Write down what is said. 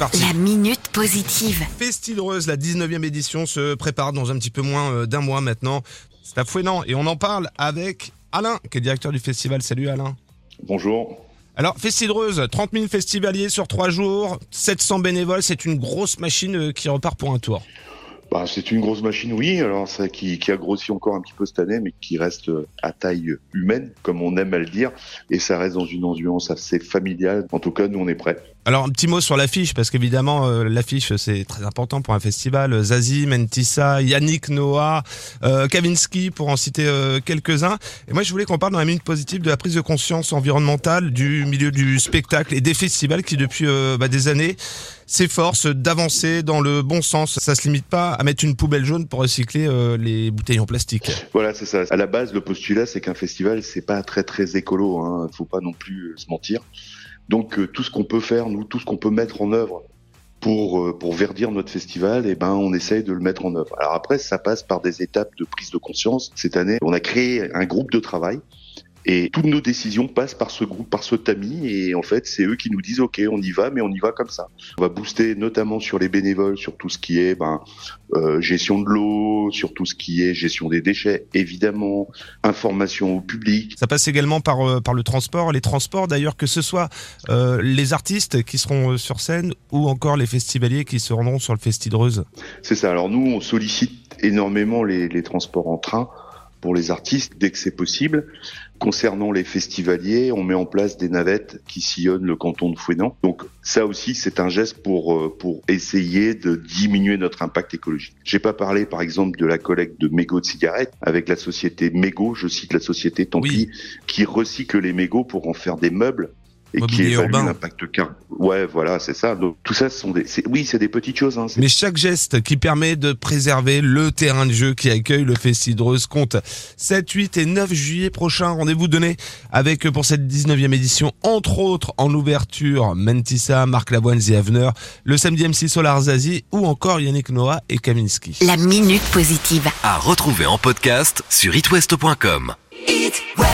parti. La minute positive. Festidreuse, la 19e édition se prépare dans un petit peu moins euh, d'un mois maintenant. C'est à Fouenan et on en parle avec Alain, qui est directeur du festival. Salut Alain. Bonjour. Alors, Festidreuse, 30 000 festivaliers sur 3 jours, 700 bénévoles, c'est une grosse machine euh, qui repart pour un tour. Bah, c'est une grosse machine, oui, alors ça qui, qui a grossi encore un petit peu cette année, mais qui reste euh, à taille humaine, comme on aime à le dire, et ça reste dans une ambiance assez familiale. En tout cas, nous, on est prêts. Alors, un petit mot sur l'affiche, parce qu'évidemment, euh, l'affiche, c'est très important pour un festival. Zazie, Mentissa, Yannick Noah, euh, Kavinsky, pour en citer euh, quelques-uns. Et moi, je voulais qu'on parle dans la minute positive de la prise de conscience environnementale du milieu du spectacle et des festivals qui, depuis bah, des années, s'efforcent d'avancer dans le bon sens. Ça se limite pas à mettre une poubelle jaune pour recycler euh, les bouteilles en plastique. Voilà, c'est ça. À la base, le postulat, c'est qu'un festival, c'est pas très très écolo. Hein. Faut pas non plus euh, se mentir. Donc, euh, tout ce qu'on peut faire, nous, tout ce qu'on peut mettre en œuvre pour pour verdir notre festival, eh ben, on essaye de le mettre en œuvre. Alors après, ça passe par des étapes de prise de conscience. Cette année, on a créé un groupe de travail. Et toutes nos décisions passent par ce groupe, par ce tamis, et en fait, c'est eux qui nous disent OK, on y va, mais on y va comme ça. On va booster notamment sur les bénévoles, sur tout ce qui est ben, euh, gestion de l'eau, sur tout ce qui est gestion des déchets, évidemment, information au public. Ça passe également par, euh, par le transport. Les transports, d'ailleurs, que ce soit euh, les artistes qui seront euh, sur scène ou encore les festivaliers qui se rendront sur le Festidreuse. C'est ça. Alors nous, on sollicite énormément les, les transports en train pour les artistes dès que c'est possible. Concernant les festivaliers, on met en place des navettes qui sillonnent le canton de Fouesnant. Donc ça aussi, c'est un geste pour euh, pour essayer de diminuer notre impact écologique. J'ai pas parlé, par exemple, de la collecte de mégots de cigarettes avec la société Mégot, je cite la société Oui. qui recycle les mégots pour en faire des meubles et qui évalue urbain. l'impact car. Ouais, voilà, c'est ça. Donc tout ça, ce sont des, c'est- oui, c'est des petites choses. Hein, c'est- Mais chaque geste qui permet de préserver le terrain de jeu qui accueille le Festidreuse compte. 7, 8 et 9 juillet prochain, rendez-vous donné avec pour cette 19e édition, entre autres en ouverture, Mentissa, Marc Lavoine et Aveneur, le samedi MC Solar Zazie ou encore Yannick Noah et Kaminski. La minute positive. À retrouver en podcast sur itwest.com.